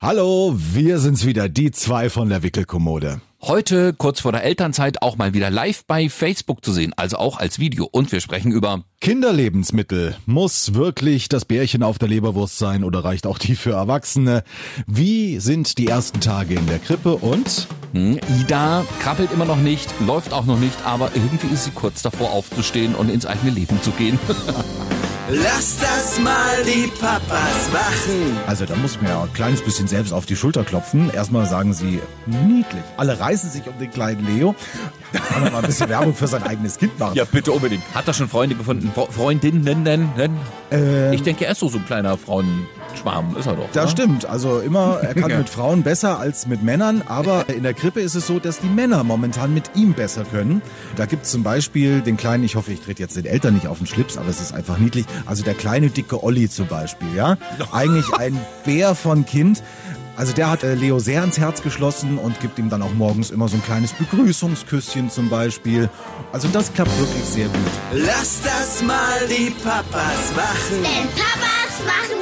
Hallo, wir sind's wieder, die zwei von der Wickelkommode. Heute, kurz vor der Elternzeit, auch mal wieder live bei Facebook zu sehen, also auch als Video. Und wir sprechen über Kinderlebensmittel. Muss wirklich das Bärchen auf der Leberwurst sein oder reicht auch die für Erwachsene? Wie sind die ersten Tage in der Krippe und? Hm, Ida krabbelt immer noch nicht, läuft auch noch nicht, aber irgendwie ist sie kurz davor aufzustehen und ins eigene Leben zu gehen. Lass das mal die Papas machen. Also da muss man ja ein kleines bisschen selbst auf die Schulter klopfen. Erstmal sagen sie niedlich. Alle reißen sich um den kleinen Leo. Da kann man mal ein bisschen Werbung für sein eigenes Kind machen. Ja, bitte unbedingt. Hat er schon Freunde gefunden? Freundinnen? Ähm, ich denke, er ist so, so ein kleiner Frauenschwarm, ist er doch. Das oder? stimmt. Also immer, er kann Ja. mit Frauen besser als mit Männern, aber in der Krippe ist es so, dass die Männer momentan mit ihm besser können. Da gibt es zum Beispiel den kleinen, ich hoffe, ich trete jetzt den Eltern nicht auf den Schlips, aber es ist einfach niedlich. Also der kleine dicke Olli zum Beispiel, ja. Eigentlich ein Bär von Kind. Also der hat äh, Leo sehr ans Herz geschlossen und gibt ihm dann auch morgens immer so ein kleines Begrüßungsküsschen zum Beispiel. Also das klappt wirklich sehr gut. Lass das mal die Papas machen. Denn Papas machen.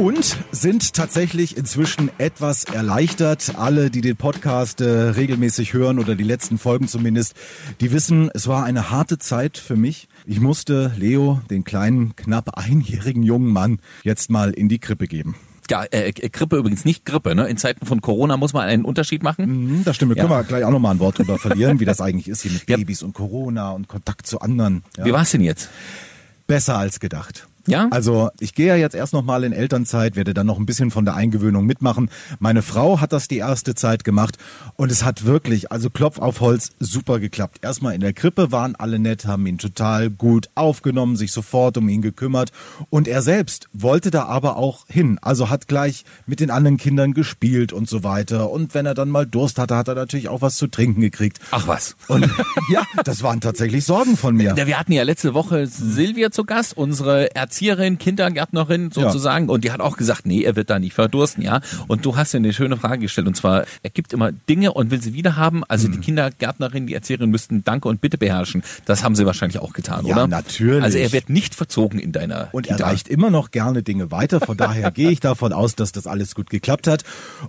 Und sind tatsächlich inzwischen etwas erleichtert. Alle, die den Podcast äh, regelmäßig hören oder die letzten Folgen zumindest, die wissen, es war eine harte Zeit für mich. Ich musste Leo, den kleinen, knapp einjährigen jungen Mann, jetzt mal in die Krippe geben. Ja, äh, Grippe übrigens nicht Grippe. Ne? In Zeiten von Corona muss man einen Unterschied machen. Mhm, das stimmt, da können Ja. wir gleich auch nochmal ein Wort drüber verlieren, wie das eigentlich ist hier mit Ja. Babys und Corona und Kontakt zu anderen. Ja. Wie war's denn jetzt? Besser als gedacht. Ja? Also ich gehe ja jetzt erst noch mal in Elternzeit, werde dann noch ein bisschen von der Eingewöhnung mitmachen. Meine Frau hat das die erste Zeit gemacht und es hat wirklich, also Klopf auf Holz, super geklappt. Erstmal in der Krippe waren alle nett, haben ihn total gut aufgenommen, sich sofort um ihn gekümmert und er selbst wollte da aber auch hin. Also hat gleich mit den anderen Kindern gespielt und so weiter und wenn er dann mal Durst hatte, hat er natürlich auch was zu trinken gekriegt. Ach was. Und ja, das waren tatsächlich Sorgen von mir. Ja, wir hatten ja letzte Woche Silvia zu Gast, unsere Erzieherin, Kindergärtnerin sozusagen, und die hat auch gesagt, nee, er wird da nicht verdursten, ja. Und du hast ja eine schöne Frage gestellt, und zwar, er gibt immer Dinge und will sie wieder haben. Also Hm. die Kindergärtnerin, die Erzieherin müssten Danke und Bitte beherrschen. Das haben sie wahrscheinlich auch getan, Ja, oder? natürlich. Also er wird nicht verzogen in deiner Und er reicht immer noch gerne Dinge weiter. Von daher gehe ich davon aus, dass das alles gut geklappt hat.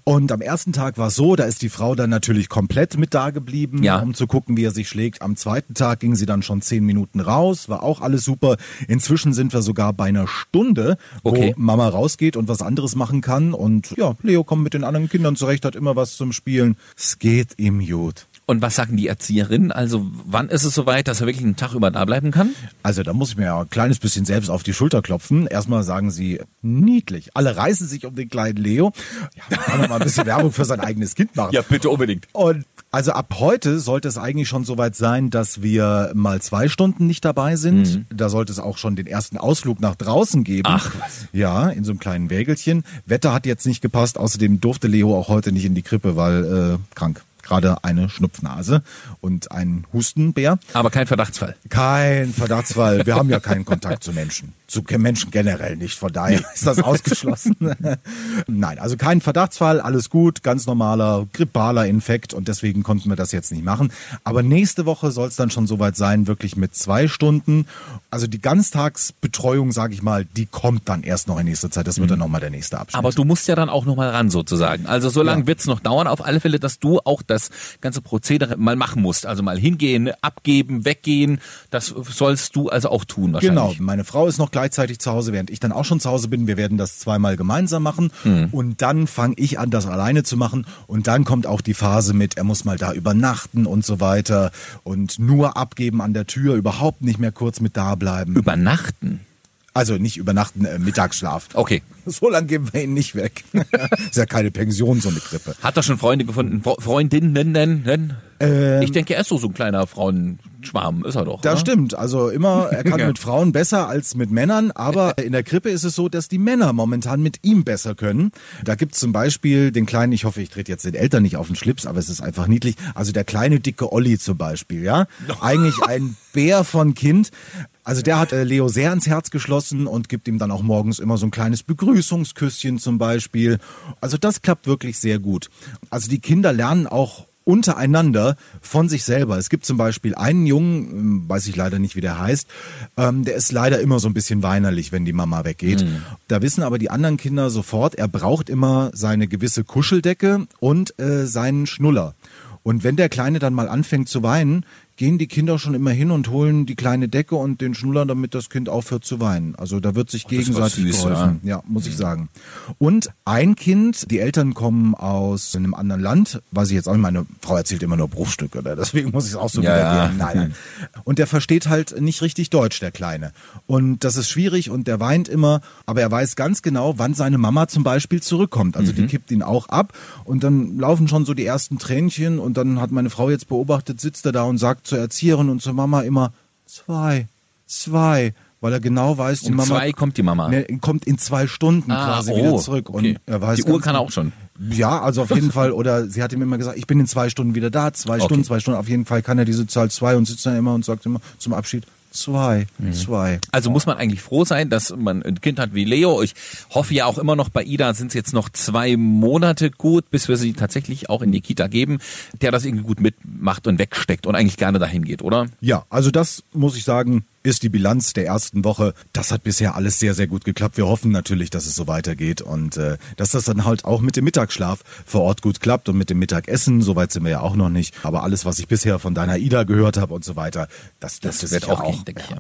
Und am ersten Tag war es so, da ist die Frau dann natürlich komplett mit da geblieben, Ja. um zu gucken, wie er sich schlägt. Am zweiten Tag ging sie dann schon zehn Minuten raus, war auch alles super. Inzwischen sind wir sogar bei einer Stunde, Okay. wo Mama rausgeht und was anderes machen kann. Und ja, Leo kommt mit den anderen Kindern zurecht, hat immer was zum Spielen. Es geht ihm gut. Und was sagen die Erzieherinnen? Also wann ist es soweit, dass er wirklich einen Tag über da bleiben kann? Also da muss ich mir ja ein kleines bisschen selbst auf die Schulter klopfen. Erstmal sagen sie niedlich. Alle reißen sich um den kleinen Leo. Ja, da kann man mal ein bisschen Werbung für sein eigenes Kind machen. bitte unbedingt. Und also ab heute sollte es eigentlich schon soweit sein, dass wir mal zwei Stunden nicht dabei sind. Da sollte es auch schon den ersten Ausflug nach draußen geben. Mhm. Ach, was. Ja, in so einem kleinen Wägelchen. Wetter hat jetzt nicht gepasst. Außerdem durfte Leo auch heute nicht in die Krippe, weil äh, krank. Gerade eine Schnupfnase und ein Hustenbär. Aber kein Verdachtsfall. Kein Verdachtsfall. Wir haben ja keinen Kontakt zu Menschen. Zu Menschen generell nicht. Von daher ist das ausgeschlossen. Nein, also kein Verdachtsfall. Alles gut. Ganz normaler grippaler Infekt. Und deswegen konnten wir das jetzt nicht machen. Aber nächste Woche soll es dann schon soweit sein, wirklich mit zwei Stunden. Also die Ganztagsbetreuung, sage ich mal, die kommt dann erst noch in nächster Zeit. Das wird dann nochmal der nächste Abschnitt. Aber du musst ja dann auch nochmal ran sozusagen. Also so lange Ja. wird's noch dauern, auf alle Fälle, dass du auch das ganze Prozedere mal machen musst. Also mal hingehen, abgeben, weggehen. Das sollst du also auch tun Genau, wahrscheinlich. meine Frau ist noch gleichzeitig zu Hause, während ich dann auch schon zu Hause bin. Wir werden das zweimal gemeinsam machen Mhm. und dann fange ich an, das alleine zu machen und dann kommt auch die Phase mit, er muss mal da übernachten und so weiter und nur abgeben an der Tür, überhaupt nicht mehr kurz mit da bleiben. Übernachten. Also nicht übernachten, äh, Mittagsschlaf. Okay. So lange geben wir ihn nicht weg. ist ja keine Pension, so eine Grippe. Hat er schon Freunde gefunden? Fre- Freundinnen? ich denke, er ist so, so ein kleiner Frauenschwarm, ist er doch. Das oder? stimmt. Also immer, er kann Ja. mit Frauen besser als mit Männern, aber in der Krippe ist es so, dass die Männer momentan mit ihm besser können. Da gibt's zum Beispiel den kleinen, ich hoffe, ich trete jetzt den Eltern nicht auf den Schlips, aber es ist einfach niedlich. Also der kleine dicke Olli zum Beispiel, ja. Eigentlich ein Bär von Kind. Also der hat äh, Leo sehr ans Herz geschlossen und gibt ihm dann auch morgens immer so ein kleines Begrüßungsküsschen zum Beispiel. Also das klappt wirklich sehr gut. Also die Kinder lernen auch untereinander von sich selber. Es gibt zum Beispiel einen Jungen, ähm, weiß ich leider nicht, wie der heißt, ähm, der ist leider immer so ein bisschen weinerlich, wenn die Mama weggeht. Mhm. Da wissen aber die anderen Kinder sofort, er braucht immer seine gewisse Kuscheldecke und äh, seinen Schnuller. Und wenn der Kleine dann mal anfängt zu weinen, gehen die Kinder schon immer hin und holen die kleine Decke und den Schnuller, damit das Kind aufhört zu weinen. Also da wird sich das ist gegenseitig süß, geholfen. Ja, muss ich sagen. Und ein Kind, die Eltern kommen aus einem anderen Land, weiß ich jetzt auch nicht, meine Frau erzählt immer nur Bruchstücke, oder? deswegen muss ich es auch so Ja, wiedergeben. ja. Nein, nein. Und der versteht halt nicht richtig Deutsch, der Kleine. Und das ist schwierig und der weint immer, aber er weiß ganz genau, wann seine Mama zum Beispiel zurückkommt. Also Mhm. die kippt ihn auch ab und dann laufen schon so die ersten Tränchen und dann hat meine Frau jetzt beobachtet, sitzt er da und sagt zur Erzieherin und zur Mama immer zwei, zwei, weil er genau weiß, die Um Mama zwei kommt die Mama. Ne, kommt in zwei Stunden Ah, quasi oh, wieder zurück. okay. Und er weiß Die Uhr kann er genau- auch schon. Ja, also auf jeden Fall. Oder sie hat ihm immer gesagt, ich bin in zwei Stunden wieder da. Zwei Okay. Stunden, zwei Stunden. Auf jeden Fall kann er diese Zahl zwei und sitzt dann immer und sagt immer zum Abschied zwei, Mhm. zwei. Also muss man eigentlich froh sein, dass man ein Kind hat wie Leo. Ich hoffe ja auch immer noch bei Ida sind es jetzt noch zwei Monate gut, bis wir sie tatsächlich auch in die Kita geben, der das irgendwie gut mitmacht und wegsteckt und eigentlich gerne dahin geht, oder? Ja, also das muss ich sagen, ist die Bilanz der ersten Woche. Das hat bisher alles sehr, sehr gut geklappt. Wir hoffen natürlich, dass es so weitergeht und äh, dass das dann halt auch mit dem Mittagsschlaf vor Ort gut klappt und mit dem Mittagessen. Soweit sind wir ja auch noch nicht. Aber alles, was ich bisher von deiner Ida gehört habe und so weiter, das, das, Das ist wird sicher auch gehen, denke ich. Ja.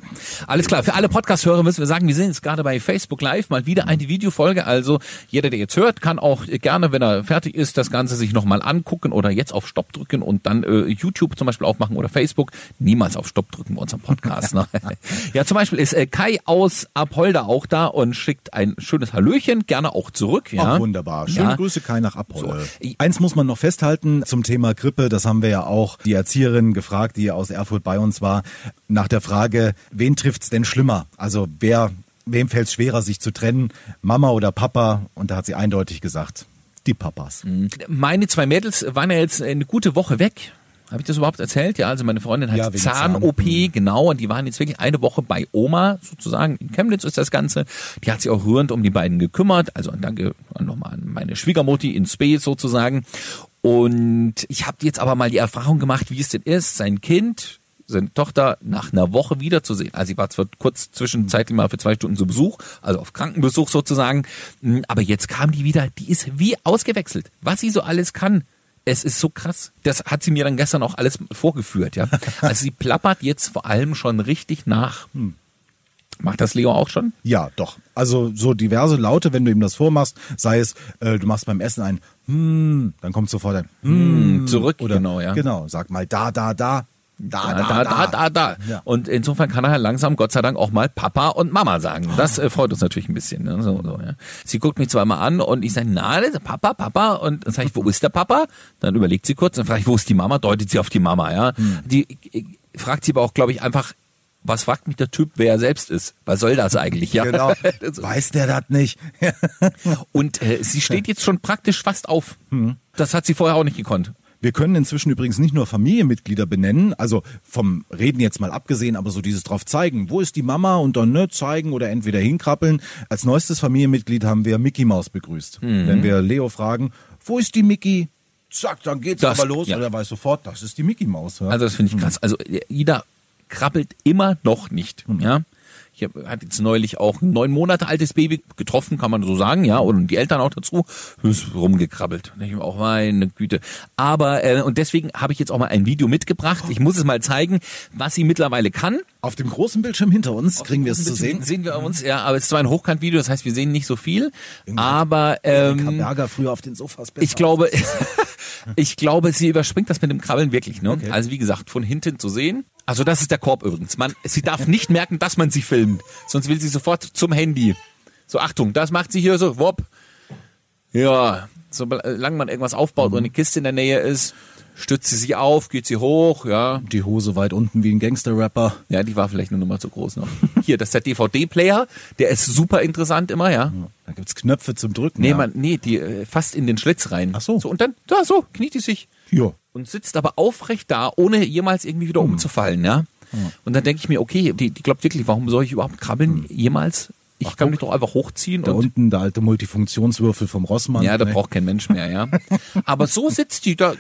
Alles klar, für alle Podcast-Hörer müssen wir sagen, wir sind jetzt gerade bei Facebook Live, mal wieder eine Videofolge. Also jeder, der jetzt hört, kann auch gerne, wenn er fertig ist, das Ganze sich nochmal angucken oder jetzt auf Stopp drücken und dann äh, YouTube zum Beispiel aufmachen oder Facebook. Niemals auf Stopp drücken bei unserem Podcast. Ne? ja, zum Beispiel ist äh, Kai aus Apolda auch da und schickt ein schönes Hallöchen, gerne auch zurück. Ja. Ach, wunderbar. Schöne Ja. Grüße, Kai, nach Apollo. So. Eins muss man noch festhalten zum Thema Grippe. Das haben wir ja auch die Erzieherin gefragt, die aus Erfurt bei uns war, nach der Frage, wen trifft's denn schlimmer? Also wer, wem fällt es schwerer, sich zu trennen? Mama oder Papa? Und da hat sie eindeutig gesagt, die Papas. Meine zwei Mädels waren ja jetzt eine gute Woche weg. Habe ich das überhaupt erzählt? Ja, also meine Freundin hat Ja, Zahn-OP, Zahn. Genau, und die waren jetzt wirklich eine Woche bei Oma, sozusagen. In Chemnitz ist das Ganze. Die hat sich auch rührend um die beiden gekümmert. Also danke nochmal an meine Schwiegermutti in Space sozusagen. Und ich habe jetzt aber mal die Erfahrung gemacht, wie es denn ist, sein Kind, seine Tochter nach einer Woche wiederzusehen. Also sie war zwar kurz zwischenzeitlich mal für zwei Stunden zu Besuch, also auf Krankenbesuch sozusagen, aber jetzt kam die wieder, die ist wie ausgewechselt. Was sie so alles kann, es ist so krass. Das hat sie mir dann gestern auch alles vorgeführt, ja. Also sie plappert jetzt vor allem schon richtig nach. Macht das Leo auch schon? Ja, doch. Also so diverse Laute, wenn du ihm das vormachst, sei es, äh, du machst beim Essen ein hm, dann kommt sofort ein hm, zurück, oder genau, ja. Genau, sag mal da, da, da, da, da, da, da, da. Ja. Und insofern kann er langsam, Gott sei Dank, auch mal Papa und Mama sagen. Das äh, freut uns natürlich ein bisschen. Ne? So, so, ja. Sie guckt mich zweimal an und ich sage, na, Papa, Papa. Und dann sage ich, wo ist der Papa? Dann überlegt sie kurz, dann frage ich, wo ist die Mama? Deutet sie auf die Mama, ja. Hm. Die äh, fragt sie aber auch, glaube ich, einfach, was fragt mich der Typ, wer er selbst ist? Was soll das eigentlich? Ja. Genau. Weiß der das nicht? und äh, sie steht jetzt schon praktisch fast auf. Hm. Das hat sie vorher auch nicht gekonnt. Wir können inzwischen übrigens nicht nur Familienmitglieder benennen, also vom Reden jetzt mal abgesehen, aber so dieses drauf zeigen, wo ist die Mama und dann ne, zeigen oder entweder hinkrabbeln. Als neuestes Familienmitglied haben wir Mickey Maus begrüßt. Mhm. Wenn wir Leo fragen, wo ist die Mickey? Zack, dann geht's Das- aber los ja. und er weiß sofort, das ist die Mickey Maus. Ja. Also das finde ich krass. Also Ida krabbelt immer noch nicht. Ja. Ich hab, hat jetzt neulich auch ein neun Monate altes Baby getroffen, kann man so sagen, ja, und die Eltern auch dazu, ist rumgekrabbelt. Denk ich auch meine Güte. Aber äh, und deswegen habe ich jetzt auch mal ein Video mitgebracht. Ich muss es mal zeigen, was sie mittlerweile kann. Auf dem großen Bildschirm hinter uns kriegen wir es zu sehen. Sehen wir uns, ja, aber es ist zwar ein Hochkantvideo, das heißt, wir sehen nicht so viel, aber ähm, Berger früher auf den Sofas ich glaube, ich glaube, sie überspringt das mit dem Krabbeln wirklich. Ne? Also wie gesagt, von hinten zu sehen. Also das ist der Korb übrigens. Man, sie darf nicht merken, dass man sie filmt, sonst will sie sofort zum Handy. So Achtung, das macht sie hier so. Wopp. Ja, solange man irgendwas aufbaut und eine Kiste in der Nähe ist, stützt sie sich auf, geht sie hoch, ja. die Hose weit unten wie ein Gangster-Rapper. Ja, die war vielleicht eine Nummer zu groß noch. Hier, das ist der DVD-Player, der ist super interessant immer, ja. Da gibt's Knöpfe zum Drücken. Nee, ja. man, nee, die äh, fast in den Schlitz rein. Ach so. so. Und dann, da so, kniet die sich. Ja. und sitzt aber aufrecht da, ohne jemals irgendwie wieder umzufallen, ja. Und dann denke ich mir, okay, die, die glaubt wirklich, warum soll ich überhaupt krabbeln jemals? Ich Ach, kann guck. mich doch einfach hochziehen Da und unten der alte Multifunktionswürfel vom Rossmann. ja, da Nee. braucht kein Mensch mehr, ja. Aber so sitzt die da,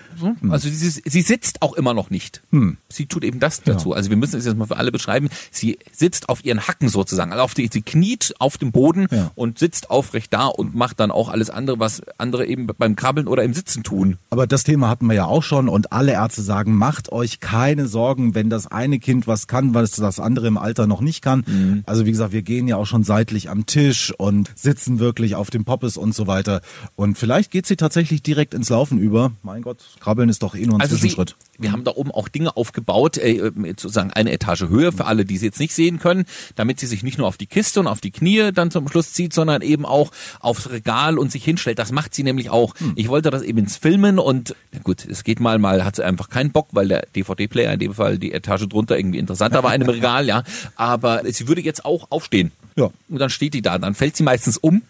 also sie, sie sitzt auch immer noch nicht. Sie tut eben das dazu. Also wir müssen es jetzt mal für alle beschreiben. Sie sitzt auf ihren Hacken sozusagen, also auf die, sie kniet auf dem Boden Ja. und sitzt aufrecht da und macht dann auch alles andere, was andere eben beim Krabbeln oder im Sitzen tun. Aber das Thema hatten wir ja auch schon und alle Ärzte sagen, macht euch keine Sorgen, wenn das eine Kind was kann, was das andere im Alter noch nicht kann. Mhm. Also wie gesagt, wir gehen ja auch schon seitlich am Tisch und sitzen wirklich auf dem Poppes und so weiter. Und vielleicht geht sie tatsächlich direkt ins Laufen über. Mein Gott, Krabbeln ist doch eh nur ein Also sie, Zwischenschritt. wir haben da oben auch Dinge aufgebaut, äh, sozusagen eine Etage Höhe für alle, die sie jetzt nicht sehen können, damit sie sich nicht nur auf die Kiste und auf die Knie dann zum Schluss zieht, sondern eben auch aufs Regal und sich hinstellt. Das macht sie nämlich auch. Ich wollte das eben ins Filmen und na gut, es geht mal, mal hat sie einfach keinen Bock, weil der DVD-Player in dem Fall die Etage drunter irgendwie interessanter war in dem Regal, ja. Aber sie würde jetzt auch aufstehen. Ja. Und dann steht die da, dann fällt sie meistens um.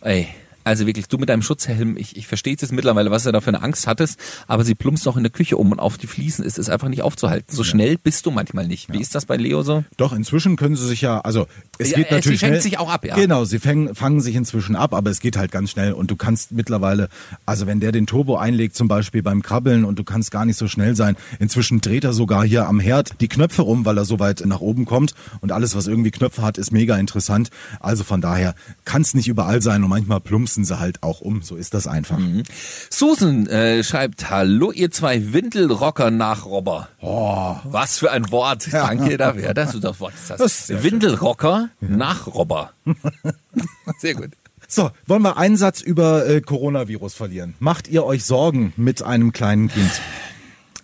Ey, also wirklich, du mit deinem Schutzhelm, ich, ich verstehe jetzt mittlerweile, was du da für eine Angst hattest, aber sie plumpst noch in der Küche um und auf die Fliesen ist es einfach nicht aufzuhalten. So schnell bist du manchmal nicht. Wie ist das bei Leo so? Doch, inzwischen können sie sich ja, also es Ja, geht sie natürlich fängt schnell. sich auch ab, ja. Genau, sie fängen, fangen sich inzwischen ab, aber es geht halt ganz schnell und du kannst mittlerweile, also wenn der den Turbo einlegt zum Beispiel beim Krabbeln und du kannst gar nicht so schnell sein, inzwischen dreht er sogar hier am Herd die Knöpfe rum, weil er so weit nach oben kommt und alles, was irgendwie Knöpfe hat, ist mega interessant. Also von daher kann es nicht überall sein und manchmal plumpsen sie halt auch um, so ist das einfach. Mhm. Susan äh, schreibt, hallo ihr zwei Windelrocker-Nachrobber. Oh. Was für ein Wort. Danke dafür. Das ist das Wort. ist Das. Das Windelrocker-Nachrobber. Sehr gut. So, wollen wir einen Satz über äh, Coronavirus verlieren? Macht ihr euch Sorgen mit einem kleinen Kind?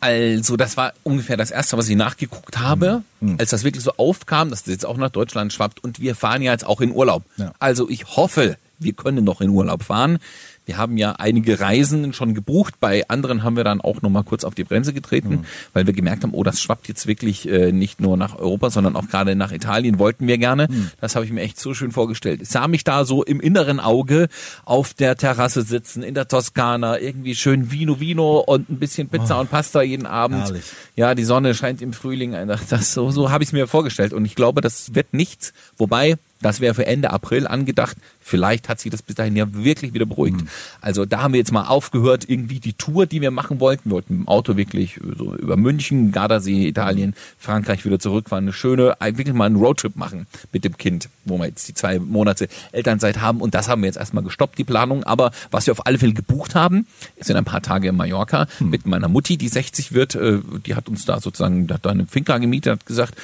Also, das war ungefähr das erste, was ich nachgeguckt habe, Mhm. als das wirklich so aufkam, dass das jetzt auch nach Deutschland schwappt und wir fahren ja jetzt auch in Urlaub. Ja. Also, ich hoffe, wir können noch in Urlaub fahren. Wir haben ja einige Reisen schon gebucht. Bei anderen haben wir dann auch noch mal kurz auf die Bremse getreten, Mhm. weil wir gemerkt haben, oh, das schwappt jetzt wirklich äh, nicht nur nach Europa, sondern auch gerade nach Italien wollten wir gerne. Mhm. Das habe ich mir echt so schön vorgestellt. Ich sah mich da so im inneren Auge auf der Terrasse sitzen, in der Toskana, irgendwie schön Vino Vino und ein bisschen Pizza und Pasta jeden Abend. Oh. Herrlich. Ja, die Sonne scheint im Frühling. Das, so so habe ich es mir vorgestellt. Und ich glaube, das wird nichts. Wobei, das wäre für Ende April angedacht. Vielleicht hat sich das bis dahin ja wirklich wieder beruhigt. Mhm. Also da haben wir jetzt mal aufgehört, irgendwie die Tour, die wir machen wollten. Wir wollten mit dem Auto wirklich so über München, Gardasee, Italien, Frankreich wieder zurückfahren. Eine schöne, wirklich mal einen Roadtrip machen mit dem Kind, wo wir jetzt die zwei Monate Elternzeit haben. Und das haben wir jetzt erstmal gestoppt, die Planung. Aber was wir auf alle Fälle gebucht haben, sind ein paar Tage in Mallorca mit meiner Mutti, die 60 wird. Äh, Die hat uns da sozusagen, hat da eine Finca gemietet, hat gesagt,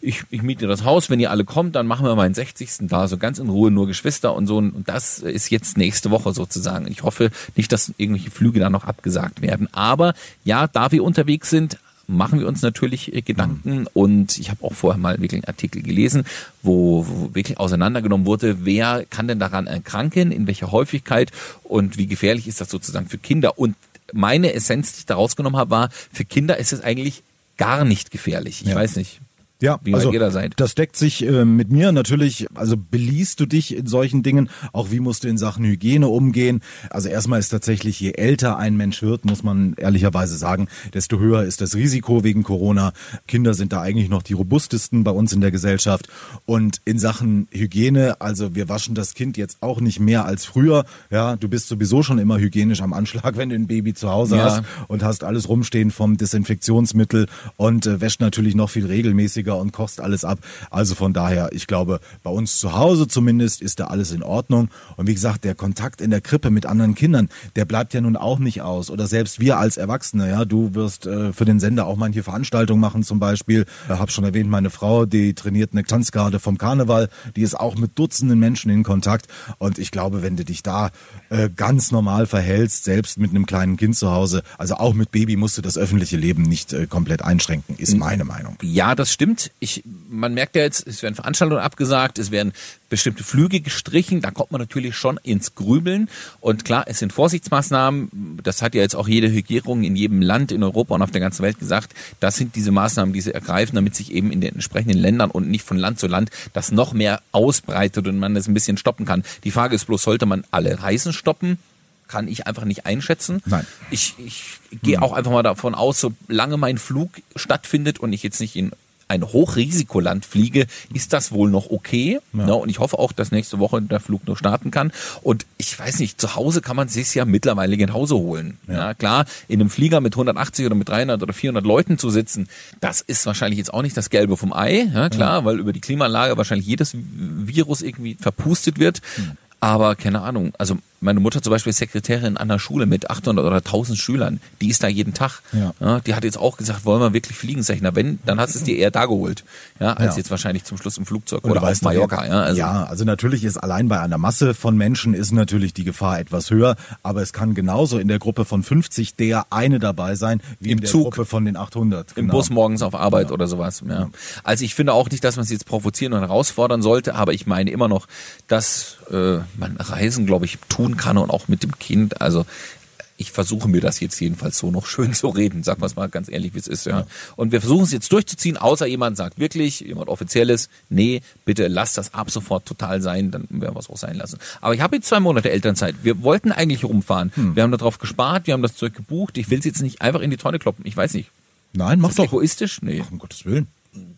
ich, ich miete das Haus, wenn ihr alle kommt, dann machen wir meinen 60. da, so ganz in Ruhe, nur Geschwister und so. Und das ist jetzt nächste Woche sozusagen. Ich hoffe nicht, dass irgendwelche Flüge da noch abgesagt werden. Aber ja, da wir unterwegs sind, machen wir uns natürlich äh, Gedanken und ich habe auch vorher mal wirklich einen Artikel gelesen, wo, wo wirklich auseinandergenommen wurde, wer kann denn daran erkranken, in welcher Häufigkeit und wie gefährlich ist das sozusagen für Kinder. Und meine Essenz, die ich da rausgenommen habe, war, für Kinder ist es eigentlich gar nicht gefährlich. Ich Ja. weiß nicht. Ja, Wie also ihr seid. das deckt sich äh, mit mir natürlich. Also beliest du dich in solchen Dingen, auch wie musst du in Sachen Hygiene umgehen. Also erstmal ist tatsächlich, je älter ein Mensch wird, muss man ehrlicherweise sagen, desto höher ist das Risiko wegen Corona. Kinder sind da eigentlich noch die robustesten bei uns in der Gesellschaft. Und in Sachen Hygiene, also wir waschen das Kind jetzt auch nicht mehr als früher. Ja, du bist sowieso schon immer hygienisch am Anschlag, wenn du ein Baby zu Hause Ja. hast und hast alles rumstehen vom Desinfektionsmittel und äh, wäscht natürlich noch viel regelmäßiger und kochst alles ab. Also von daher, ich glaube, bei uns zu Hause zumindest ist da alles in Ordnung. Und wie gesagt, der Kontakt in der Krippe mit anderen Kindern, der bleibt ja nun auch nicht aus. Oder selbst wir als Erwachsene, ja, du wirst äh, für den Sender auch manche Veranstaltungen machen zum Beispiel. Ich habe schon erwähnt, meine Frau, die trainiert eine Tanzgarde vom Karneval, die ist auch mit Dutzenden Menschen in Kontakt. Und ich glaube, wenn du dich da äh, ganz normal verhältst, selbst mit einem kleinen Kind zu Hause, also auch mit Baby musst du das öffentliche Leben nicht äh, komplett einschränken, ist meine Meinung. Ja, das stimmt. Ich, man merkt ja jetzt, es werden Veranstaltungen abgesagt, es werden bestimmte Flüge gestrichen, da kommt man natürlich schon ins Grübeln. Und klar, es sind Vorsichtsmaßnahmen, das hat ja jetzt auch jede Regierung in jedem Land in Europa und auf der ganzen Welt gesagt, das sind diese Maßnahmen, die sie ergreifen, damit sich eben in den entsprechenden Ländern und nicht von Land zu Land das noch mehr ausbreitet und man das ein bisschen stoppen kann. Die Frage ist bloß, sollte man alle Reisen stoppen? Kann ich einfach nicht einschätzen. Nein. Ich, ich gehe auch einfach mal davon aus, solange mein Flug stattfindet und ich jetzt nicht in ein Hochrisikoland fliege, ist das wohl noch okay. Ja. und ich hoffe auch, dass nächste Woche der Flug nur starten kann. Und ich weiß nicht, zu Hause kann man sich ja mittlerweile nach Hause holen. Ja. ja. klar, in einem Flieger mit 180 oder mit 300 oder 400 Leuten zu sitzen, das ist wahrscheinlich jetzt auch nicht das Gelbe vom Ei. Ja, klar, ja. weil über die Klimaanlage wahrscheinlich jedes Virus irgendwie verpustet wird. Mhm. Aber keine Ahnung, also meine Mutter zum Beispiel ist Sekretärin an einer Schule mit 800 oder 1000 Schülern. Die ist da jeden Tag. Ja. ja die hat jetzt auch gesagt, wollen wir wirklich fliegen? Sag ich, na wenn, dann hast du es dir eher da geholt. Ja, als ja. jetzt wahrscheinlich zum Schluss im Flugzeug oder auf Mallorca. Ja, also. ja, also natürlich ist allein bei einer Masse von Menschen ist natürlich die Gefahr etwas höher. Aber es kann genauso in der Gruppe von 50 der eine dabei sein, wie Im in der Zug. Gruppe von den 800. Genau. Im Bus morgens auf Arbeit oder sowas. Ja. Also ich finde auch nicht, dass man sie jetzt provozieren und herausfordern sollte. Aber ich meine immer noch, dass äh, man Reisen, glaube ich, tun kann und auch mit dem Kind. Also ich versuche mir das jetzt jedenfalls so noch schön zu reden, sagen wir es mal ganz ehrlich, wie es ist, ja. Und wir versuchen es jetzt durchzuziehen, außer jemand sagt wirklich, jemand Offizielles, nee, bitte lass das ab sofort total sein, dann werden wir es auch sein lassen. Aber ich habe jetzt zwei Monate Elternzeit. Wir wollten eigentlich rumfahren. Hm. Wir haben darauf gespart, wir haben das Zeug gebucht. Ich will es jetzt nicht einfach in die Tonne kloppen. Ich weiß nicht. Nein, mach ist doch. egoistisch? Nee. Ach, um Gottes Willen.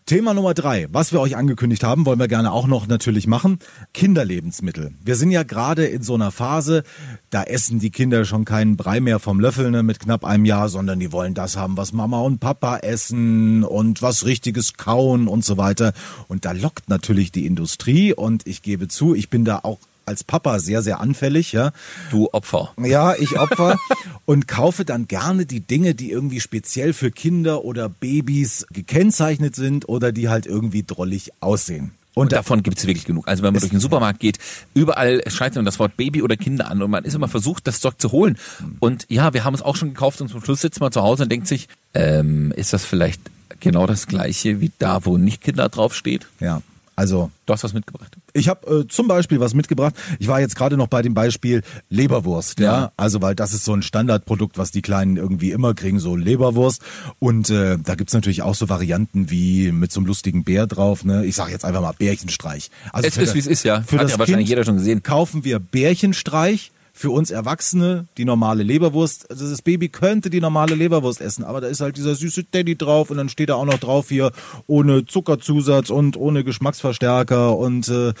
Thema Nummer drei, was wir euch angekündigt haben, wollen wir gerne auch noch natürlich machen. Kinderlebensmittel. Wir sind ja gerade in so einer Phase, da essen die Kinder schon keinen Brei mehr vom Löffel ne, mit knapp einem Jahr, sondern die wollen das haben, was Mama und Papa essen und was richtiges kauen und so weiter. Und da lockt natürlich die Industrie und ich gebe zu, ich bin da auch als Papa sehr, sehr anfällig, ja. Du Opfer. Ja, ich Opfer und kaufe dann gerne die Dinge, die irgendwie speziell für Kinder oder Babys gekennzeichnet sind oder die halt irgendwie drollig aussehen. Und, und davon gibt es wirklich genug. Also wenn man durch den Supermarkt geht, überall schreit man das Wort Baby oder Kinder an und man ist immer versucht, das Zeug zu holen. Und ja, wir haben es auch schon gekauft und zum Schluss sitzt man zu Hause und denkt sich, ähm, ist das vielleicht genau das gleiche wie da, wo nicht Kinder draufsteht? Ja. Also du hast was mitgebracht. Ich habe äh, zum Beispiel was mitgebracht. Ich war jetzt gerade noch bei dem Beispiel Leberwurst, ja? ja. Also weil das ist so ein Standardprodukt, was die Kleinen irgendwie immer kriegen, so Leberwurst. Und äh, da gibt's natürlich auch so Varianten wie mit so einem lustigen Bär drauf. Ne? Ich sage jetzt einfach mal Bärchenstreich. Also es ist wie es ist, ja. Für Hat das ja wahrscheinlich kind jeder schon gesehen. Kaufen wir Bärchenstreich für uns Erwachsene die normale Leberwurst. Also das Baby könnte die normale Leberwurst essen, aber da ist halt dieser süße Daddy drauf und dann steht da auch noch drauf hier ohne Zuckerzusatz und ohne Geschmacksverstärker und äh,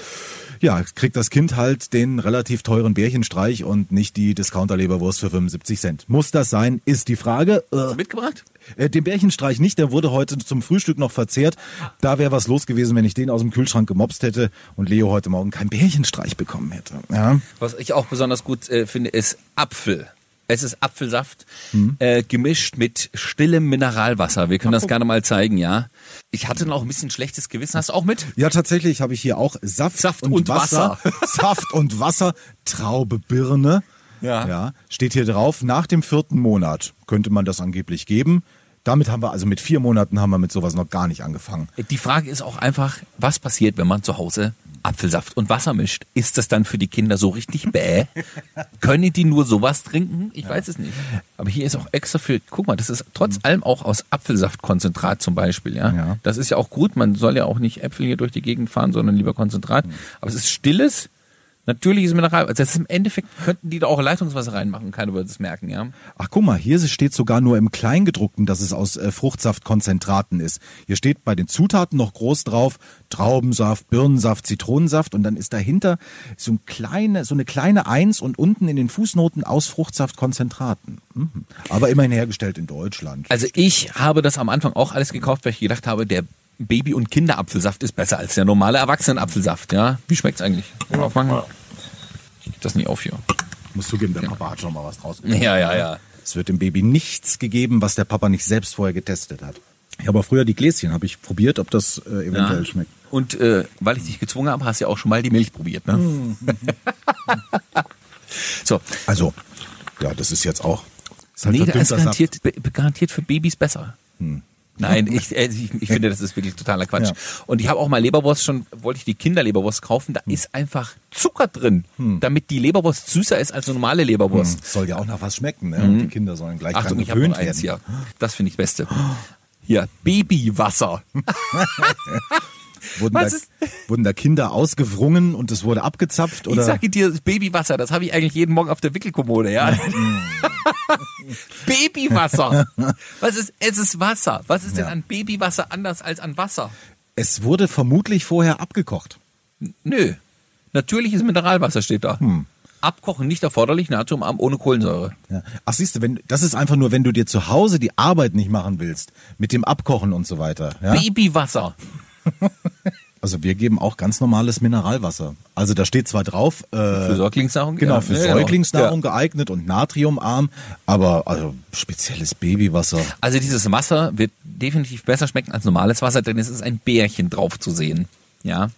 ja, kriegt das Kind halt den relativ teuren Bärchenstreich und nicht die Discounter-Leberwurst für 75 Cent. Muss das sein, ist die Frage. Äh, mitgebracht? Äh, den Bärchenstreich nicht, der wurde heute zum Frühstück noch verzehrt. Da wäre was los gewesen, wenn ich den aus dem Kühlschrank gemobst hätte und Leo heute Morgen keinen Bärchenstreich bekommen hätte. Ja. Was ich auch besonders gut äh, finde, ist Apfel. Es ist Apfelsaft hm. äh, gemischt mit stillem Mineralwasser. Wir können das gerne mal zeigen, ja. Ich hatte noch ein bisschen schlechtes Gewissen. Hast du auch mit? Ja, tatsächlich habe ich hier auch Saft, Saft und, und Wasser. Wasser. Saft und Wasser, Traube, Birne. Ja. ja. Steht hier drauf, nach dem vierten Monat könnte man das angeblich geben. Damit haben wir, also mit vier Monaten haben wir mit sowas noch gar nicht angefangen. Die Frage ist auch einfach, was passiert, wenn man zu Hause Apfelsaft und Wasser mischt? Ist das dann für die Kinder so richtig bäh? Können die nur sowas trinken? Ich ja. weiß es nicht. Aber hier ist auch extra viel, guck mal, das ist trotz mhm. allem auch aus Apfelsaftkonzentrat zum Beispiel, ja? ja? Das ist ja auch gut. Man soll ja auch nicht Äpfel hier durch die Gegend fahren, sondern lieber Konzentrat. Mhm. Aber es ist stilles, Natürliches Mineral. Also das ist im Endeffekt könnten die da auch Leitungswasser reinmachen, keiner würde es merken, ja. Ach guck mal, hier steht sogar nur im Kleingedruckten, dass es aus äh, Fruchtsaftkonzentraten ist. Hier steht bei den Zutaten noch groß drauf Traubensaft, Birnensaft, Zitronensaft und dann ist dahinter so, ein kleine, so eine kleine Eins und unten in den Fußnoten aus Fruchtsaftkonzentraten. Mhm. Aber immerhin hergestellt in Deutschland. Also ich habe das am Anfang auch alles gekauft, weil ich gedacht habe, der Baby- und Kinderapfelsaft ist besser als der normale Erwachsenenapfelsaft. Ja? Wie schmeckt's eigentlich? Ja, das nicht auf hier. Musst zugeben, der ja. Papa hat schon mal was draus gemacht. Ja, ja, ja. Es wird dem Baby nichts gegeben, was der Papa nicht selbst vorher getestet hat. Ich habe früher die Gläschen, habe ich probiert, ob das äh, eventuell ja. schmeckt. Und äh, weil ich dich gezwungen habe, hast du ja auch schon mal die Milch probiert, ne? So. Also, ja, das ist jetzt auch. Ist halt nee, da ist garantiert, garantiert für Babys besser. Hm. Nein, ich, äh, ich, ich finde, das ist wirklich totaler Quatsch. Ja. Und ich habe auch mal Leberwurst schon, wollte ich die Kinderleberwurst kaufen, da hm. ist einfach Zucker drin, hm. damit die Leberwurst süßer ist als eine normale Leberwurst. Hm. Soll ja auch nach was schmecken, ne? Und die Kinder sollen gleich Achtung, dran gewöhnt ich werden. Hier. Das finde ich das Beste. Hier, Babywasser. Wurden da, wurden da Kinder ausgewrungen und es wurde abgezapft? Oder? Ich sage dir, das Babywasser, das habe ich eigentlich jeden Morgen auf der Wickelkommode, ja. Babywasser. Was ist, es ist Wasser. Was ist denn Ja. an Babywasser anders als an Wasser? es wurde vermutlich vorher abgekocht. Nö. Natürliches Mineralwasser steht da. Hm. Abkochen nicht erforderlich, natriumarm ohne Kohlensäure. Ja. Ach siehst du, wenn, das ist einfach nur, wenn du dir zu Hause die Arbeit nicht machen willst, mit dem Abkochen und so weiter. Ja? Babywasser. Also wir geben auch ganz normales Mineralwasser. Also da steht zwar drauf, äh, Für Säuglingsnahrung? genau, Ja, für ja. Säuglingsnahrung Ja. geeignet und natriumarm, aber also spezielles Babywasser. Also dieses Wasser wird definitiv besser schmecken als normales Wasser, denn es ist ein Bärchen drauf zu sehen. Ja.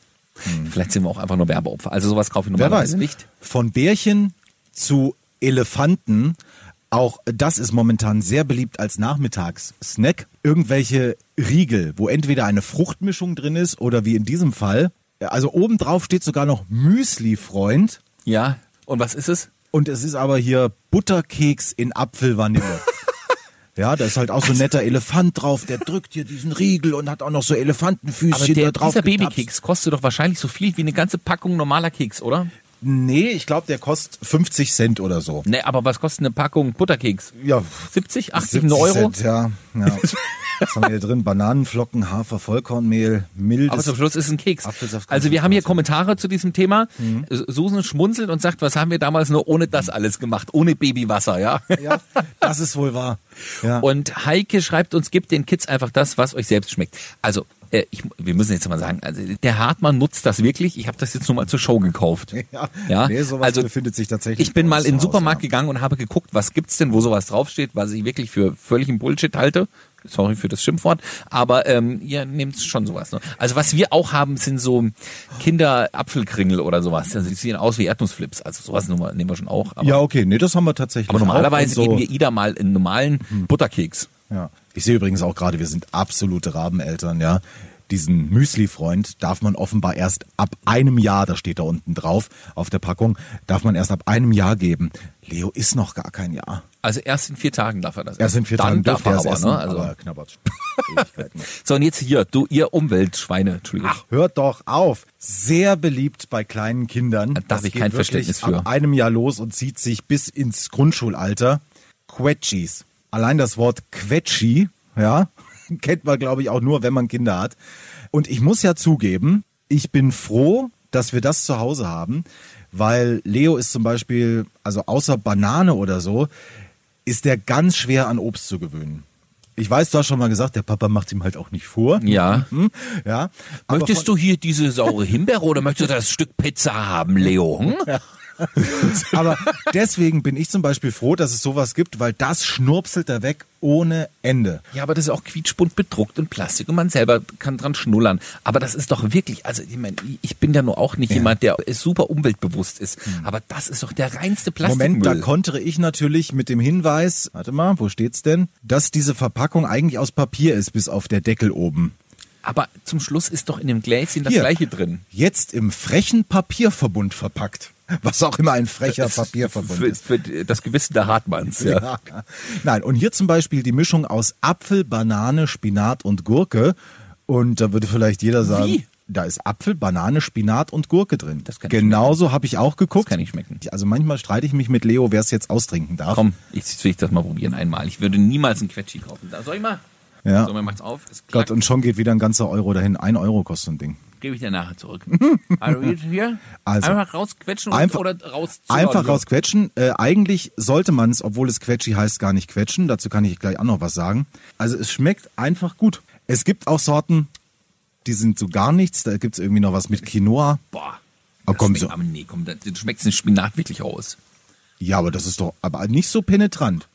Vielleicht sind wir auch einfach nur Werbeopfer. Also sowas kaufe ich Hm. Wer normalerweise weiß. nicht. Von Bärchen zu Elefanten, auch das ist momentan sehr beliebt als Nachmittagssnack. Irgendwelche Riegel, wo entweder eine Fruchtmischung drin ist oder wie in diesem Fall. Also obendrauf steht sogar noch Müsli-Freund. Ja. Und was ist es? Und es ist aber hier Butterkeks in Apfelvanille. Ja, da ist halt auch so ein netter Elefant drauf, der drückt hier diesen Riegel und hat auch noch so Aber Elefantenfüßchen der, da drauf. dieser getapst. Babykeks kostet doch wahrscheinlich so viel wie eine ganze Packung normaler Keks, oder? Nee, ich glaube, der kostet 50 Cent oder so. Ne, aber was kostet eine Packung Butterkeks? Ja, 70, 80 70 Euro? Cent, ja. ja. Was haben wir hier drin? Bananenflocken, Hafer, Vollkornmehl, mildes. Aber zum Schluss ist ein Keks. Apfelsaft- Also wir haben hier Kommentare zu diesem Thema. Susan schmunzelt und sagt, was haben wir damals nur ohne das alles gemacht? Ohne Babywasser, ja? ja, das ist wohl wahr. Ja. Und Heike schreibt uns, gebt den Kids einfach das, was euch selbst schmeckt. Also, äh, ich, wir müssen jetzt mal sagen, also der Hartmann nutzt das wirklich. Ich habe das jetzt nur mal zur Show gekauft. ja, Ja, nee, sowas also befindet sich tatsächlich. Ich bin mal in den Supermarkt ja. gegangen und habe geguckt, was gibt's denn, wo sowas draufsteht, was ich wirklich für völligen Bullshit halte. Sorry für das Schimpfwort, aber ähm, ihr nehmt schon sowas. Ne? Also was wir auch haben, sind so Kinderapfelkringel oder sowas. Also die sehen aus wie Erdnussflips. Also sowas nehmen wir, schon auch. Ja, okay, nee, das haben wir tatsächlich. aber normalerweise. Und geben wir Ida mal einen normalen Butterkeks. Ja. Ich sehe übrigens auch gerade, wir sind absolute Rabeneltern, ja. Diesen Müsli-Freund darf man offenbar erst ab einem Jahr, da steht da unten drauf auf der Packung, darf man erst ab einem Jahr geben. Leo ist noch gar kein Jahr. Also erst in vier Tagen darf er das. Erst in vier Dann Tagen darf er er es aber, essen, ne? Also, aber knabbert so, und jetzt hier, du, ihr Umweltschweine, Entschuldigung. Ach, hört doch auf. Sehr beliebt bei kleinen Kindern. Da darf Das ich kein Verständnis für. Ab einem Jahr los und zieht sich bis ins Grundschulalter. Quetschis. Allein das Wort Quetschi, ja, kennt man, glaube ich, auch nur, wenn man Kinder hat. Und ich muss ja zugeben, ich bin froh, dass wir das zu Hause haben, weil Leo ist zum Beispiel, also außer Banane oder so, ist der ganz schwer an Obst zu gewöhnen. Ich weiß, du hast schon mal gesagt, der Papa macht ihm halt auch nicht vor. Ja. Hm? Ja. Möchtest du hier diese saure Himbeere oder möchtest du das Stück Pizza haben, Leo? Hm? Aber deswegen bin ich zum Beispiel froh, dass es sowas gibt, weil das schnurpselt er weg ohne Ende. Ja, aber das ist auch quietschbunt bedruckt in Plastik und man selber kann dran schnullern. Aber das ist doch wirklich, also ich meine, ich bin ja nur auch nicht jemand, der super umweltbewusst ist. Aber das ist doch der reinste Plastikmüll. Moment, da kontere ich natürlich mit dem Hinweis, warte mal, wo steht's denn? Dass diese Verpackung eigentlich aus Papier ist, bis auf der Deckel oben. aber zum Schluss ist doch in dem Gläschen das Hier. gleiche drin. Jetzt im frechen Papierverbund verpackt. Was auch immer ein frecher Papierverbund Für, ist. für das Gewissen der Hartmanns. Ja. Ja. Nein, und hier zum Beispiel die Mischung aus Apfel, Banane, Spinat und Gurke. Und da würde vielleicht jeder sagen, Wie? da ist Apfel, Banane, Spinat und Gurke drin. Das kann ich Genauso habe ich auch geguckt. Das kann ich schmecken. Also manchmal streite ich mich mit Leo, wer es jetzt austrinken darf. Komm, ich will das mal probieren einmal. Ich würde niemals einen Quetschi kaufen. Da, soll ich mal? Ja. So, man macht's auf. Es Gott, und schon geht wieder ein ganzer Euro dahin. Ein Euro kostet so ein Ding. Gebe ich dir nachher zurück. also hier Also, einfach rausquetschen einfach- oder raus Einfach rausquetschen. Äh, eigentlich sollte man es, obwohl es Quetschi heißt, gar nicht quetschen. Dazu kann ich gleich auch noch was sagen. Also es schmeckt einfach gut. Es gibt auch Sorten, die sind so gar nichts. Da gibt es irgendwie noch was mit Quinoa. Boah. Aber das komm, schmeckt, so- aber nee, komm, da- du schmeckst den Spinat wirklich aus. Ja, aber das ist doch aber nicht so penetrant.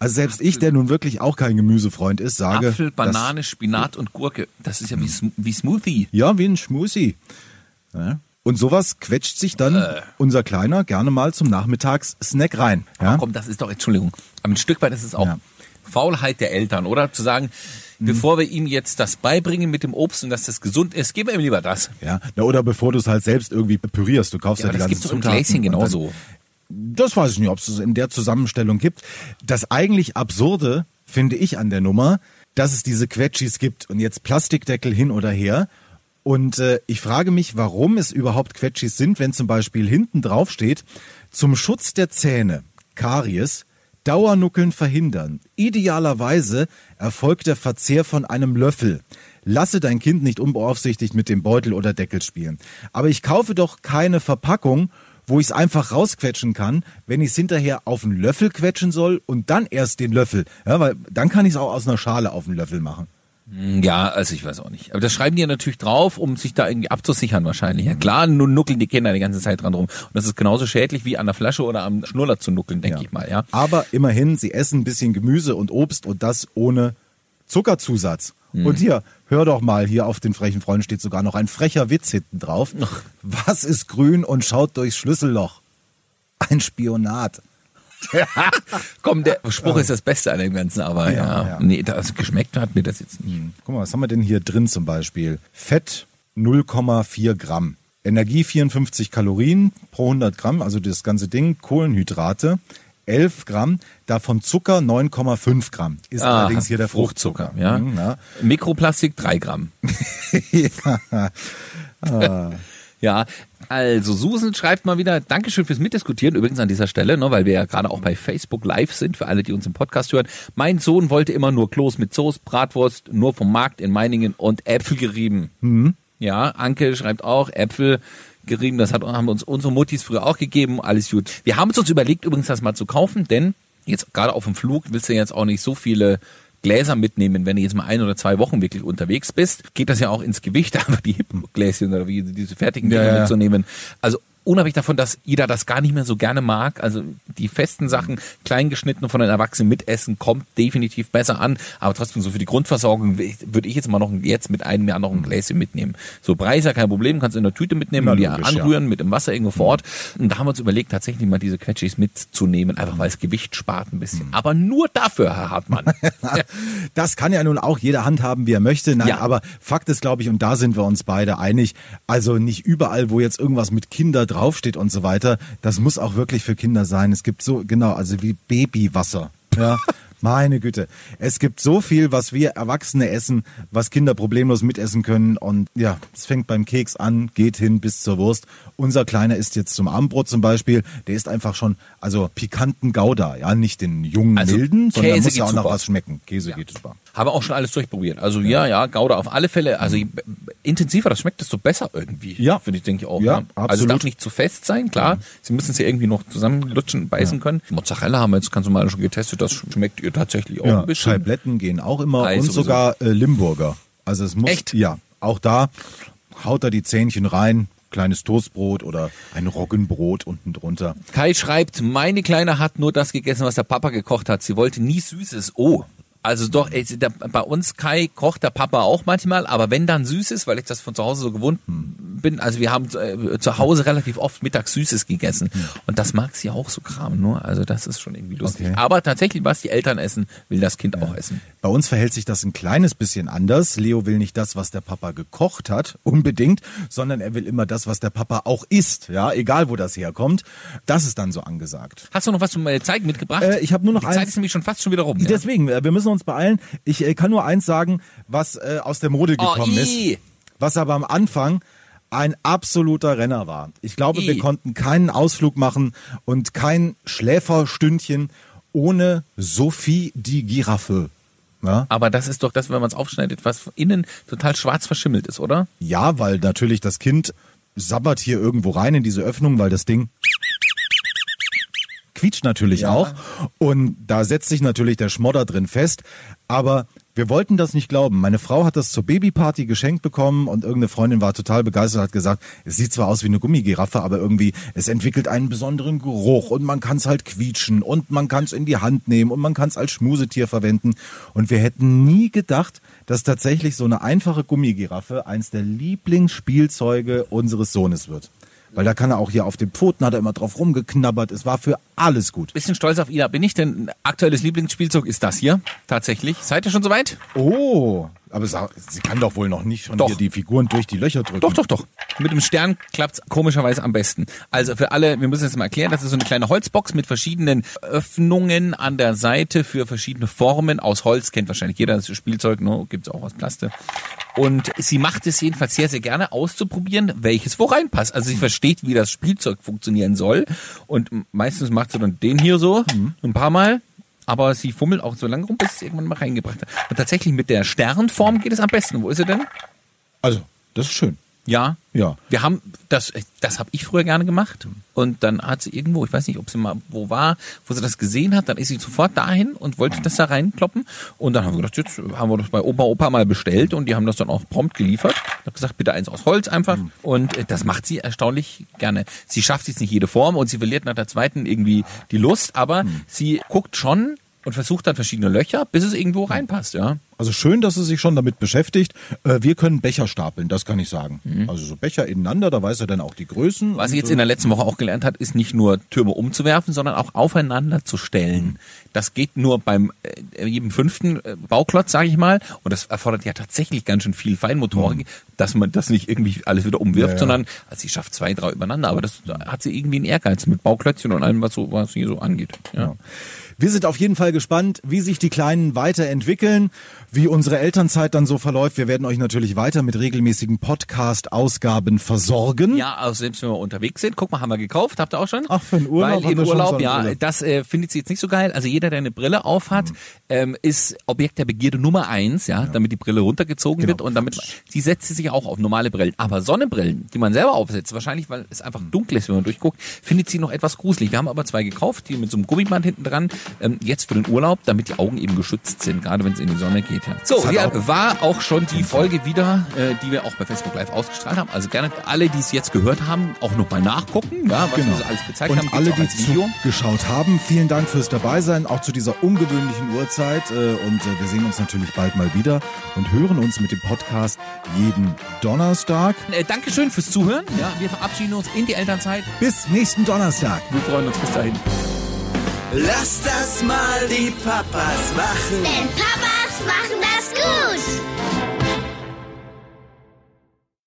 Also selbst ich, der nun wirklich auch kein Gemüsefreund ist, sage... Apfel, das- Banane, Spinat und Gurke. Das ist ja wie, wie Smoothie. Ja, wie ein Schmusi. Ja. Und sowas quetscht sich dann Äh. unser Kleiner gerne mal zum Nachmittagssnack rein. Ja? Komm, das ist doch, Entschuldigung, aber ein Stück weit ist es auch Ja. Faulheit der Eltern, oder? Zu sagen, Mhm. bevor wir ihm jetzt das beibringen mit dem Obst und dass das gesund ist, geben wir ihm lieber das. Ja, na, oder bevor du es halt selbst irgendwie pürierst, du kaufst ja, Ja, die das ganzen gibt's doch im Zutaten Gläschen genauso. Das weiß ich nicht, ob es in der Zusammenstellung gibt. Das eigentlich Absurde finde ich an der Nummer, dass es diese Quetschis gibt und jetzt Plastikdeckel hin oder her Und äh, ich frage mich, warum es überhaupt Quetschis sind, wenn zum Beispiel hinten drauf steht, zum Schutz der Zähne, Karies, Dauernuckeln verhindern. Idealerweise erfolgt der Verzehr von einem Löffel. Lasse dein Kind nicht unbeaufsichtigt mit dem Beutel oder Deckel spielen. Aber ich kaufe doch keine Verpackung, wo ich es einfach rausquetschen kann, wenn ich es hinterher auf einen Löffel quetschen soll und dann erst den Löffel. Ja, weil dann kann ich es auch aus einer Schale auf einen Löffel machen. Ja, also ich weiß auch nicht. Aber das schreiben die ja natürlich drauf, um sich da irgendwie abzusichern wahrscheinlich. Ja klar, nur nuckeln die Kinder die ganze Zeit dran rum. Und das ist genauso schädlich wie an der Flasche oder am Schnuller zu nuckeln, denke Ja. ich mal, ja. Aber immerhin, sie essen ein bisschen Gemüse und Obst und das ohne Zuckerzusatz. Und hier, hör doch mal, hier auf den frechen Freunden steht sogar noch ein frecher Witz hinten drauf. Was ist grün und schaut durchs Schlüsselloch? Ein Spionat. Komm, der Spruch ist das Beste an dem Ganzen, aber ja. Ja, ja. Nee, das geschmeckt hat mir das jetzt nicht. Guck mal, was haben wir denn hier drin zum Beispiel? Fett 0,4 Gramm. Energie 54 Kalorien pro 100 Gramm, also das ganze Ding. Kohlenhydrate 11 Gramm, davon Zucker 9,5 Gramm. Ist Ah, allerdings hier der Fruchtzucker. ja. Mhm, ja. Mikroplastik drei Gramm. Ja, also Susan schreibt mal wieder, Dankeschön fürs Mitdiskutieren, übrigens an dieser Stelle, ne, weil wir ja gerade auch bei Facebook live sind, für alle, die uns im Podcast hören. Mein Sohn wollte immer nur Kloß mit Soße, Bratwurst, nur vom Markt in Meiningen und Äpfel gerieben. Ja, Anke schreibt auch, Äpfel gerieben, das hat, haben uns unsere Muttis früher auch gegeben, alles gut. Wir haben es uns überlegt, übrigens das mal zu kaufen, denn jetzt gerade auf dem Flug willst du jetzt auch nicht so viele Gläser mitnehmen, wenn du jetzt mal ein oder zwei Wochen wirklich unterwegs bist, geht das ja auch ins Gewicht, einfach die Hippengläschen oder wie diese fertigen Ja, Dinger ja. mitzunehmen. Also unabhängig davon, dass jeder das gar nicht mehr so gerne mag, also die festen Sachen, kleingeschnitten von den Erwachsenen mitessen, kommt definitiv besser an, aber trotzdem so für die Grundversorgung würde ich jetzt mal noch jetzt mit einem Jahr noch ein Gläschen mitnehmen. So Brei ist ja kein Problem, kannst du in der Tüte mitnehmen Na, die logisch, ja. anrühren mit dem Wasser irgendwo vor Ort. Und da haben wir uns überlegt, tatsächlich mal diese Quetschis mitzunehmen, einfach weil es Gewicht spart ein bisschen. Aber nur dafür, Herr Hartmann. Das kann ja nun auch jeder handhaben, wie er möchte. Nein, Ja. aber Fakt ist, glaube ich, und da sind wir uns beide einig, also nicht überall, wo jetzt irgendwas mit Kinder draufsteht und so weiter, das muss auch wirklich für Kinder sein. Es gibt so, genau, also wie Babywasser. Ja. Meine Güte. Es gibt so viel, was wir Erwachsene essen, was Kinder problemlos mitessen können. Und ja, es fängt beim Keks an, geht hin bis zur Wurst. Unser Kleiner isst jetzt zum Abendbrot zum Beispiel. Der isst einfach schon, also pikanten Gouda, ja, nicht den jungen, Also milden, sondern muss ja auch geht noch super. was schmecken. Käse geht super. Habe auch schon alles durchprobiert. Also ja, ja, Gouda auf alle Fälle. Also je intensiver das schmeckt, desto besser irgendwie. Ja. Finde ich, denke ich auch. Ja, Also es absolut. darf nicht zu fest sein, klar. Sie müssen es ja irgendwie noch zusammenlutschen, beißen können. Mozzarella haben wir jetzt ganz normal schon getestet. Das schmeckt ihr tatsächlich auch Ja, ein bisschen. Scheibletten gehen auch immer Eis und sogar äh, Limburger. Also es muss Echt? ja auch da haut er die Zähnchen rein, kleines Toastbrot oder ein Roggenbrot unten drunter. Kai schreibt, meine Kleine hat nur das gegessen, was der Papa gekocht hat. Sie wollte nie Süßes. Oh. Also doch, ey, bei uns, Kai, kocht der Papa auch manchmal, aber wenn dann Süßes, weil ich das von zu Hause so gewohnt bin, also wir haben äh, zu Hause relativ oft mittags Süßes gegessen und das mag sie auch so Kram nur, also das ist schon irgendwie lustig. Okay. Aber tatsächlich, was die Eltern essen, will das Kind auch essen. Bei uns verhält sich das ein kleines bisschen anders. Leo will nicht das, was der Papa gekocht hat, unbedingt, sondern er will immer das, was der Papa auch isst, ja, egal wo das herkommt. Das ist dann so angesagt. Hast du noch was zum äh, Zeigen mitgebracht? Äh, ich hab nur noch Die Zeit eins. ist nämlich schon fast schon wieder rum. ja? Deswegen, äh, wir müssen uns beeilen. Ich äh, kann nur eins sagen, was äh, aus der Mode Oh, gekommen ii. ist, was aber am Anfang ein absoluter Renner war. Ich glaube, wir Ii. konnten keinen Ausflug machen und kein Schläferstündchen ohne Sophie die Giraffe. Ja? Aber das ist doch das, wenn man es aufschneidet, was innen total schwarz verschimmelt ist, oder? ja, weil natürlich das Kind sabbert hier irgendwo rein in diese Öffnung, weil das Ding quietscht natürlich Ja. auch. Und da setzt sich natürlich der Schmodder drin fest. Aber wir wollten das nicht glauben. Meine Frau hat das zur Babyparty geschenkt bekommen und irgendeine Freundin war total begeistert, hat gesagt, es sieht zwar aus wie eine Gummigiraffe, aber irgendwie, es entwickelt einen besonderen Geruch und man kann es halt quietschen und man kann es in die Hand nehmen und man kann es als Schmusetier verwenden. Und wir hätten nie gedacht, dass tatsächlich so eine einfache Gummigiraffe eins der Lieblingsspielzeuge unseres Sohnes wird. Weil da kann er auch hier auf den Pfoten, hat er immer drauf rumgeknabbert. Es war für alles gut. Bisschen stolz auf Ida bin ich, denn aktuelles Lieblingsspielzeug ist das hier. Tatsächlich. Seid ihr schon soweit? Oh, Aber sie kann doch wohl noch nicht schon Doch. hier die Figuren durch die Löcher drücken. Doch, doch, doch. Mit dem Stern klappt's komischerweise am besten. Also für alle, wir müssen es mal erklären, das ist so eine kleine Holzbox mit verschiedenen Öffnungen an der Seite für verschiedene Formen aus Holz. Kennt wahrscheinlich jeder das Spielzeug, ne? gibt's auch aus Plastik. Und sie macht es jedenfalls sehr, sehr gerne auszuprobieren, welches wo reinpasst. Also sie versteht, wie das Spielzeug funktionieren soll. Und meistens macht sie dann den hier so ein paar Mal. Aber sie fummelt auch so lange rum, bis sie es irgendwann mal reingebracht hat. Und tatsächlich mit der Sternform geht es am besten. Wo ist sie denn? Also, das ist schön. Ja. Ja. Wir haben, das, das habe ich früher gerne gemacht. Und dann hat sie irgendwo, ich weiß nicht, ob sie mal wo war, wo sie das gesehen hat, dann ist sie sofort dahin und wollte das da reinkloppen. Und dann haben wir gedacht, jetzt haben wir das bei Opa Opa mal bestellt und die haben das dann auch prompt geliefert. Ich habe gesagt, bitte eins aus Holz einfach. Und äh, das macht sie erstaunlich gerne. Sie schafft jetzt nicht jede Form und sie verliert nach der zweiten irgendwie die Lust, aber sie guckt schon und versucht dann verschiedene Löcher, bis es irgendwo reinpasst, ja. Also schön, dass sie sich schon damit beschäftigt. Äh, Wir können Becher stapeln, das kann ich sagen. Also so Becher ineinander, da weiß er dann auch die Größen. Mhm. Was sie jetzt in der letzten Woche auch gelernt hat, ist nicht nur Türme umzuwerfen, sondern auch aufeinander zu stellen. Das geht nur beim äh, jedem fünften äh, Bauklotz, sage ich mal. Und das erfordert ja tatsächlich ganz schön viel Feinmotorik, dass man das nicht irgendwie alles wieder umwirft, Ja, ja. sondern also sie schafft zwei, drei übereinander. Aber das da hat sie irgendwie einen Ehrgeiz mit Bauklötzchen und allem, was so was hier so angeht. Ja. Wir sind auf jeden Fall gespannt, wie sich die Kleinen weiterentwickeln, wie unsere Elternzeit dann so verläuft. Wir werden euch natürlich weiter mit regelmäßigen Podcast-Ausgaben versorgen. Ja, also selbst wenn wir unterwegs sind, guck mal, haben wir gekauft, habt ihr auch schon? Ach, für den Urlaub Weil so Urlaub, ja, Urlaub. das äh, findet sie jetzt nicht so geil. Also jeder, der eine Brille auf hat, Mhm. ähm, ist Objekt der Begierde Nummer eins, ja, damit die Brille runtergezogen Genau. wird und damit, sie setzt sie sich auch auf normale Brillen. Aber Sonnenbrillen, die man selber aufsetzt, wahrscheinlich, weil es einfach dunkel ist, wenn man durchguckt, findet sie noch etwas gruselig. Wir haben aber zwei gekauft, die mit so einem Gummiband hinten dran, ähm, jetzt für den Urlaub, damit die Augen eben geschützt sind, gerade wenn es in die Sonne geht. Ja. So, hier auch- war auch schon die Folge wieder, äh, die wir auch bei Facebook Live ausgestrahlt haben. Also gerne alle, die es jetzt gehört haben, auch nochmal nachgucken, ja, was wir so alles gezeigt Und haben. alle, die als Video. zugeschaut haben, vielen Dank fürs Dabeisein, auch zu dieser ungewöhnlichen Uhrzeit. äh, Und äh, wir sehen uns natürlich bald mal wieder und hören uns mit dem Podcast jeden Donnerstag. Äh, Dankeschön fürs Zuhören. Ja, wir verabschieden uns in die Elternzeit. Bis nächsten Donnerstag. Wir freuen uns bis dahin. Lass das mal die Papas machen. Denn Papas machen das gut.